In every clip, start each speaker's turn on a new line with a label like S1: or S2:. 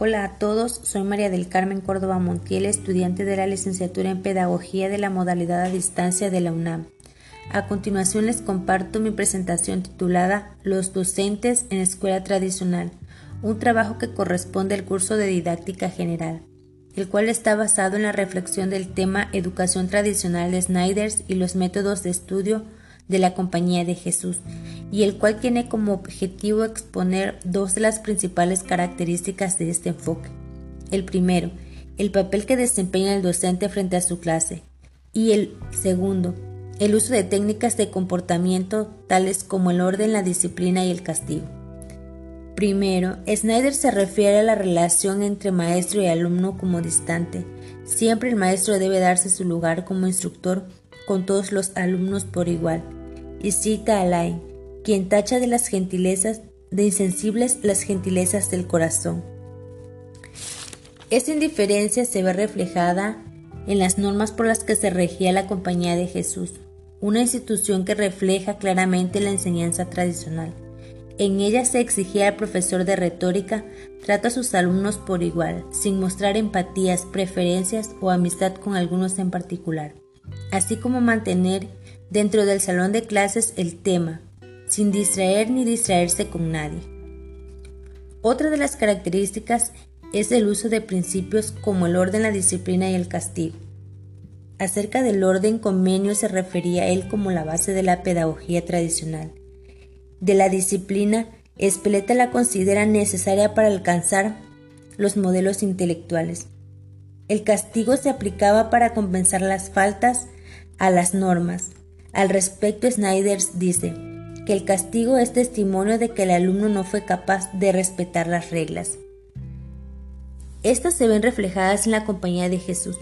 S1: Hola a todos, soy María del Carmen Córdoba Montiel, estudiante de la licenciatura en Pedagogía de la modalidad a distancia de la UNAM. A continuación les comparto mi presentación titulada Los docentes en escuela tradicional, un trabajo que corresponde al curso de didáctica general, el cual está basado en la reflexión del tema Educación tradicional de Snyders y los métodos de estudio de la Compañía de Jesús, y el cual tiene como objetivo exponer dos de las principales características de este enfoque. El primero, el papel que desempeña el docente frente a su clase, y el segundo, el uso de técnicas de comportamiento tales como el orden, la disciplina y el castigo. Primero, Snyder se refiere a la relación entre maestro y alumno como distante. Siempre el maestro debe darse su lugar como instructor con todos los alumnos por igual. Y cita a Lai, quien tacha de las gentilezas, de insensibles las gentilezas del corazón. Esta indiferencia se ve reflejada en las normas por las que se regía la Compañía de Jesús, una institución que refleja claramente la enseñanza tradicional. En ella se exigía al profesor de retórica trato a sus alumnos por igual, sin mostrar empatías, preferencias o amistad con algunos en particular, así como mantener dentro del salón de clases el tema, sin distraer ni distraerse con nadie. Otra de las características es el uso de principios como el orden, la disciplina y el castigo. Acerca del orden, Convenio se refería a él como la base de la pedagogía tradicional. De la disciplina, Espeleta la considera necesaria para alcanzar los modelos intelectuales. El castigo se aplicaba para compensar las faltas a las normas. Al respecto, Snyder dice, que el castigo es testimonio de que el alumno no fue capaz de respetar las reglas. Estas se ven reflejadas en la compañía de Jesús.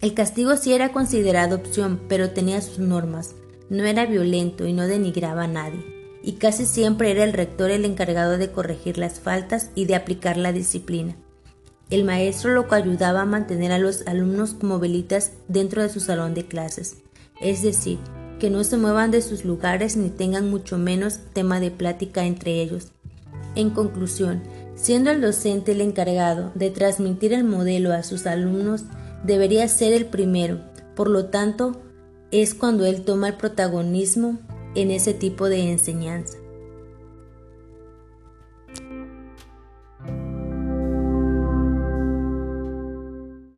S1: El castigo sí era considerado opción, pero tenía sus normas. No era violento y no denigraba a nadie. Y casi siempre era el rector el encargado de corregir las faltas y de aplicar la disciplina. El maestro lo que ayudaba a mantener a los alumnos como velitas dentro de su salón de clases, es decir, que no se muevan de sus lugares ni tengan mucho menos tema de plática entre ellos. En conclusión, siendo el docente el encargado de transmitir el modelo a sus alumnos, debería ser el primero, por lo tanto, es cuando él toma el protagonismo en ese tipo de enseñanza.